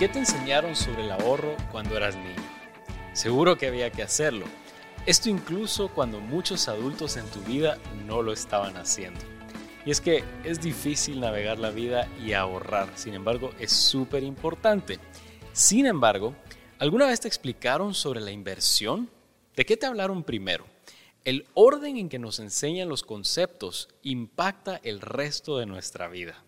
¿Qué te enseñaron sobre el ahorro cuando eras niño? Seguro que había que hacerlo. Esto incluso cuando muchos adultos en tu vida no lo estaban haciendo. Y es que es difícil navegar la vida y ahorrar, sin embargo es súper importante. Sin embargo, ¿alguna vez te explicaron sobre la inversión? ¿De qué te hablaron primero? El orden en que nos enseñan los conceptos impacta el resto de nuestra vida.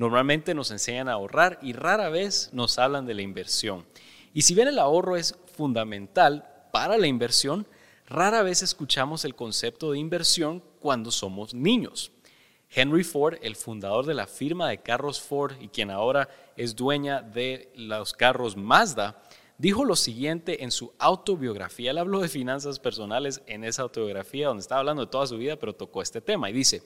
Normalmente nos enseñan a ahorrar y rara vez nos hablan de la inversión. Y si bien el ahorro es fundamental para la inversión, rara vez escuchamos el concepto de inversión cuando somos niños. Henry Ford, el fundador de la firma de carros Ford y quien ahora es dueña de los carros Mazda, dijo lo siguiente en su autobiografía. Él habló de finanzas personales en esa autobiografía donde estaba hablando de toda su vida, pero tocó este tema y dice,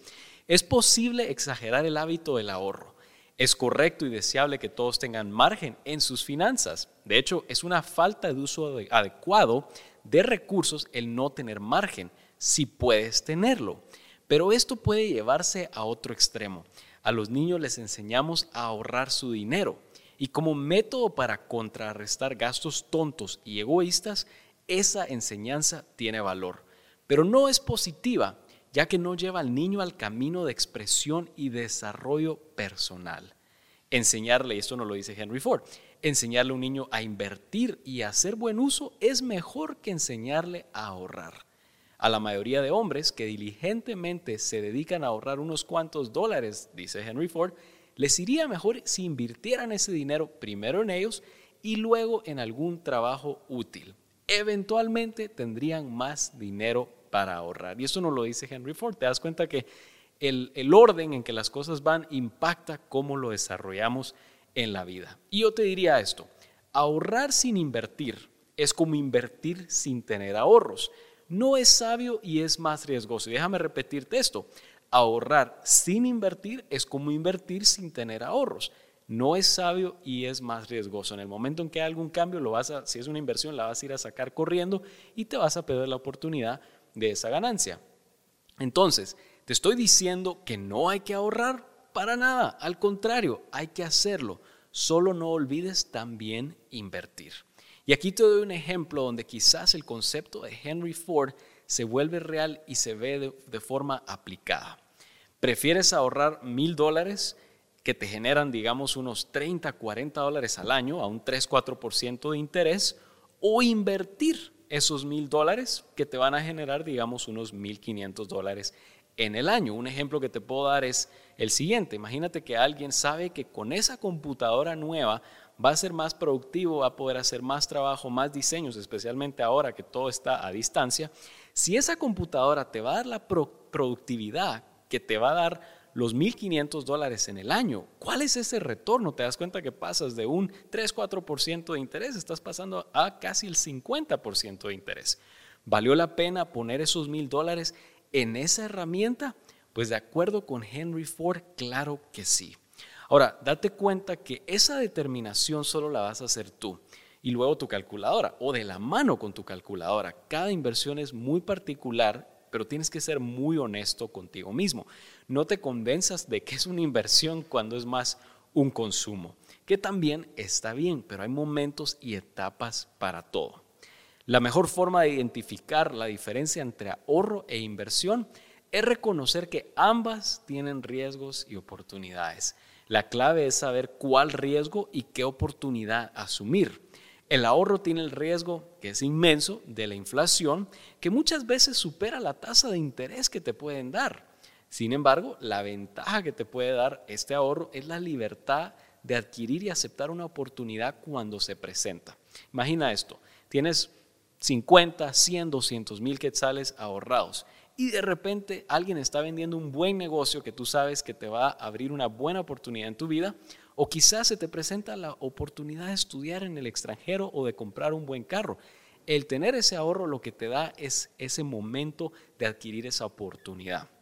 es posible exagerar el hábito del ahorro es correcto y deseable que todos tengan margen en sus finanzas. De hecho, es una falta de uso adecuado de recursos el no tener margen, si puedes tenerlo. Pero esto puede llevarse a otro extremo. A los niños les enseñamos a ahorrar su dinero y como método para contrarrestar gastos tontos y egoístas, esa enseñanza tiene valor. Pero no es positiva ya que no lleva al niño al camino de expresión y desarrollo personal. Enseñarle, y esto no lo dice Henry Ford, enseñarle a un niño a invertir y a hacer buen uso es mejor que enseñarle a ahorrar. A la mayoría de hombres que diligentemente se dedican a ahorrar unos cuantos dólares, dice Henry Ford, les iría mejor si invirtieran ese dinero primero en ellos y luego en algún trabajo útil. Eventualmente tendrían más dinero para ahorrar. Y eso no lo dice Henry Ford. Te das cuenta que el, el orden en que las cosas van impacta cómo lo desarrollamos en la vida. Y yo te diría esto, ahorrar sin invertir es como invertir sin tener ahorros. No es sabio y es más riesgoso. Déjame repetirte esto. Ahorrar sin invertir es como invertir sin tener ahorros. No es sabio y es más riesgoso. En el momento en que hay algún cambio, lo vas a, si es una inversión, la vas a ir a sacar corriendo y te vas a perder la oportunidad de esa ganancia. Entonces, te estoy diciendo que no hay que ahorrar para nada, al contrario, hay que hacerlo. Solo no olvides también invertir. Y aquí te doy un ejemplo donde quizás el concepto de Henry Ford se vuelve real y se ve de, de forma aplicada. ¿Prefieres ahorrar mil dólares que te generan, digamos, unos 30, 40 dólares al año a un 3-4% de interés o invertir esos mil dólares que te van a generar, digamos, unos mil quinientos dólares en el año. Un ejemplo que te puedo dar es el siguiente. Imagínate que alguien sabe que con esa computadora nueva va a ser más productivo, va a poder hacer más trabajo, más diseños, especialmente ahora que todo está a distancia. Si esa computadora te va a dar la productividad que te va a dar los 1.500 dólares en el año. ¿Cuál es ese retorno? Te das cuenta que pasas de un 3-4% de interés, estás pasando a casi el 50% de interés. ¿Valió la pena poner esos mil dólares en esa herramienta? Pues de acuerdo con Henry Ford, claro que sí. Ahora, date cuenta que esa determinación solo la vas a hacer tú y luego tu calculadora o de la mano con tu calculadora. Cada inversión es muy particular pero tienes que ser muy honesto contigo mismo. No te convenzas de que es una inversión cuando es más un consumo, que también está bien, pero hay momentos y etapas para todo. La mejor forma de identificar la diferencia entre ahorro e inversión es reconocer que ambas tienen riesgos y oportunidades. La clave es saber cuál riesgo y qué oportunidad asumir. El ahorro tiene el riesgo, que es inmenso, de la inflación, que muchas veces supera la tasa de interés que te pueden dar. Sin embargo, la ventaja que te puede dar este ahorro es la libertad de adquirir y aceptar una oportunidad cuando se presenta. Imagina esto, tienes 50, 100, 200 mil quetzales ahorrados y de repente alguien está vendiendo un buen negocio que tú sabes que te va a abrir una buena oportunidad en tu vida o quizás se te presenta la oportunidad de estudiar en el extranjero o de comprar un buen carro. El tener ese ahorro lo que te da es ese momento de adquirir esa oportunidad.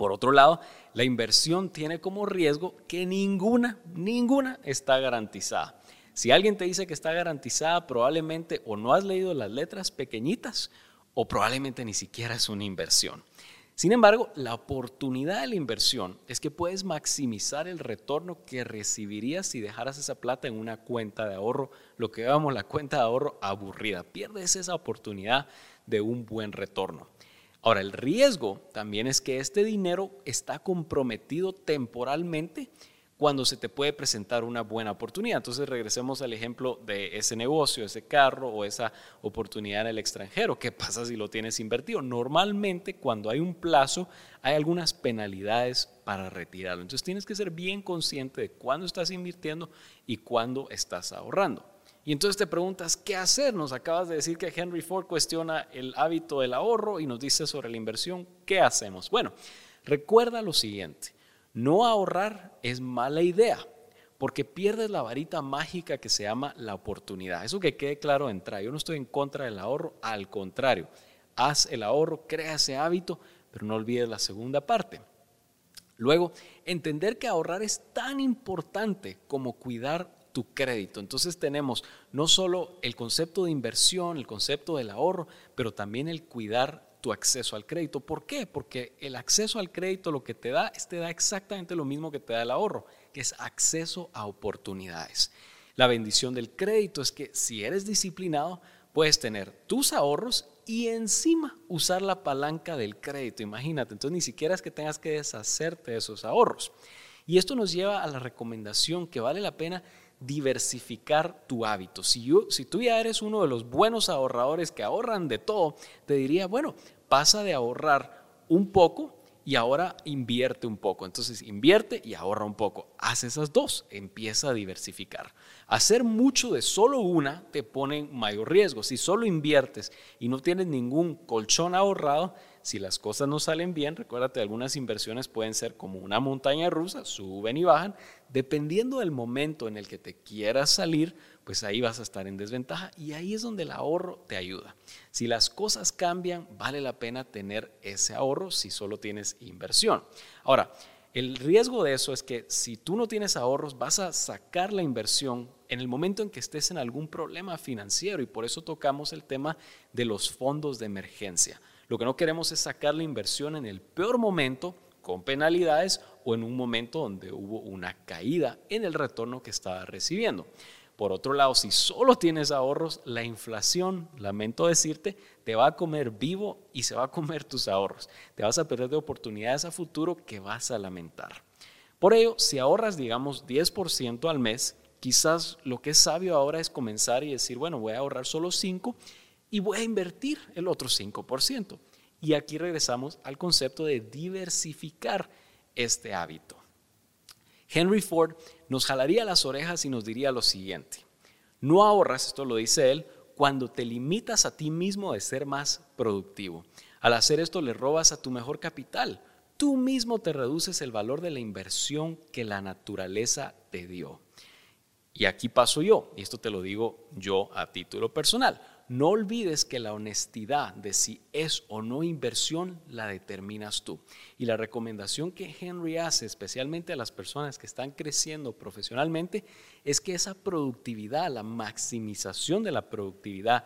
Por otro lado, la inversión tiene como riesgo que ninguna, ninguna está garantizada. Si alguien te dice que está garantizada, probablemente o no has leído las letras pequeñitas o probablemente ni siquiera es una inversión. Sin embargo, la oportunidad de la inversión es que puedes maximizar el retorno que recibirías si dejaras esa plata en una cuenta de ahorro, lo que llamamos la cuenta de ahorro aburrida. Pierdes esa oportunidad de un buen retorno. Ahora, el riesgo también es que este dinero está comprometido temporalmente cuando se te puede presentar una buena oportunidad. Entonces regresemos al ejemplo de ese negocio, ese carro o esa oportunidad en el extranjero. ¿Qué pasa si lo tienes invertido? Normalmente cuando hay un plazo hay algunas penalidades para retirarlo. Entonces tienes que ser bien consciente de cuándo estás invirtiendo y cuándo estás ahorrando. Y entonces te preguntas, ¿qué hacer? Nos acabas de decir que Henry Ford cuestiona el hábito del ahorro y nos dice sobre la inversión. ¿Qué hacemos? Bueno, recuerda lo siguiente. No ahorrar es mala idea porque pierdes la varita mágica que se llama la oportunidad. Eso que quede claro de entrada. Yo no estoy en contra del ahorro, al contrario. Haz el ahorro, crea ese hábito, pero no olvides la segunda parte. Luego, entender que ahorrar es tan importante como cuidar tu crédito. Entonces tenemos no solo el concepto de inversión, el concepto del ahorro, pero también el cuidar tu acceso al crédito. ¿Por qué? Porque el acceso al crédito lo que te da es te da exactamente lo mismo que te da el ahorro, que es acceso a oportunidades. La bendición del crédito es que si eres disciplinado, puedes tener tus ahorros y encima usar la palanca del crédito. Imagínate, entonces ni siquiera es que tengas que deshacerte de esos ahorros. Y esto nos lleva a la recomendación que vale la pena diversificar tu hábito. Si, tú ya eres uno de los buenos ahorradores que ahorran de todo, te diría, bueno, pasa de ahorrar un poco y ahora invierte un poco. Entonces invierte y ahorra un poco. Haz esas dos, empieza a diversificar. Hacer mucho de solo una te pone en mayor riesgo. Si solo inviertes y no tienes ningún colchón ahorrado, si las cosas no salen bien, recuérdate, algunas inversiones pueden ser como una montaña rusa, suben y bajan. Dependiendo del momento en el que te quieras salir, pues ahí vas a estar en desventaja y ahí es donde el ahorro te ayuda. Si las cosas cambian, vale la pena tener ese ahorro si solo tienes inversión. Ahora, el riesgo de eso es que si tú no tienes ahorros, vas a sacar la inversión en el momento en que estés en algún problema financiero y por eso tocamos el tema de los fondos de emergencia. Lo que no queremos es sacar la inversión en el peor momento con penalidades o en un momento donde hubo una caída en el retorno que estaba recibiendo. Por otro lado, si solo tienes ahorros, la inflación, lamento decirte, te va a comer vivo y se va a comer tus ahorros. Te vas a perder de oportunidades a futuro que vas a lamentar. Por ello, si ahorras, digamos, 10% al mes, quizás lo que es sabio ahora es comenzar y decir, bueno, voy a ahorrar solo 5 y voy a invertir el otro 5%. Y aquí regresamos al concepto de diversificar este hábito. Henry Ford nos jalaría las orejas y nos diría lo siguiente, no ahorras, esto lo dice él, cuando te limitas a ti mismo de ser más productivo. Al hacer esto le robas a tu mejor capital. Tú mismo te reduces el valor de la inversión que la naturaleza te dio. Y aquí paso yo, y esto te lo digo yo a título personal. No olvides que la honestidad de si es o no inversión la determinas tú. Y la recomendación que Henry hace, especialmente a las personas que están creciendo profesionalmente, es que esa productividad, la maximización de la productividad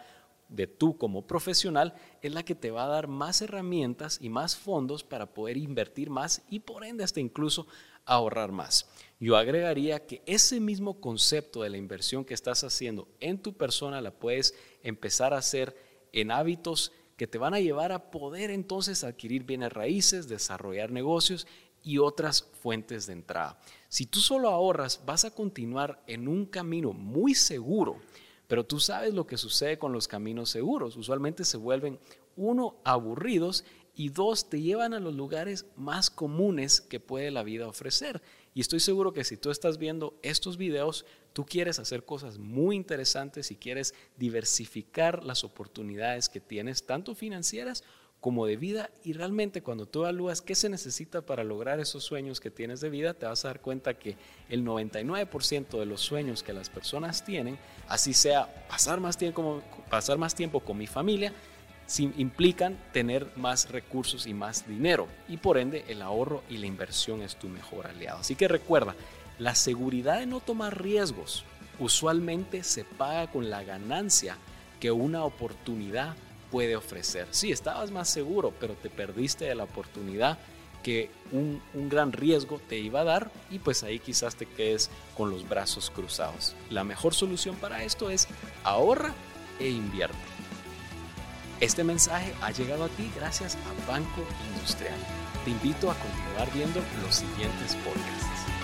de tú como profesional, es la que te va a dar más herramientas y más fondos para poder invertir más y por ende hasta incluso ahorrar más. Yo agregaría que ese mismo concepto de la inversión que estás haciendo en tu persona la puedes empezar a hacer en hábitos que te van a llevar a poder entonces adquirir bienes raíces, desarrollar negocios y otras fuentes de entrada. Si tú solo ahorras, vas a continuar en un camino muy seguro, pero tú sabes lo que sucede con los caminos seguros. Usualmente se vuelven, uno, aburridos y dos, te llevan a los lugares más comunes que puede la vida ofrecer. Y estoy seguro que si tú estás viendo estos videos, tú quieres hacer cosas muy interesantes y quieres diversificar las oportunidades que tienes, tanto financieras como de vida. Y realmente cuando tú evalúas qué se necesita para lograr esos sueños que tienes de vida, te vas a dar cuenta que el 99% de los sueños que las personas tienen, así sea pasar más tiempo, pasar más tiempo con mi familia, implican tener más recursos y más dinero y por ende el ahorro y la inversión es tu mejor aliado. Así que recuerda, la seguridad de no tomar riesgos usualmente se paga con la ganancia que una oportunidad puede ofrecer. Sí, estabas más seguro, pero te perdiste de la oportunidad que un, un, gran riesgo te iba a dar y pues ahí quizás te quedes con los brazos cruzados. La mejor solución para esto es ahorra e invierte. Este mensaje ha llegado a ti gracias a Banco Industrial. Te invito a continuar viendo los siguientes podcasts.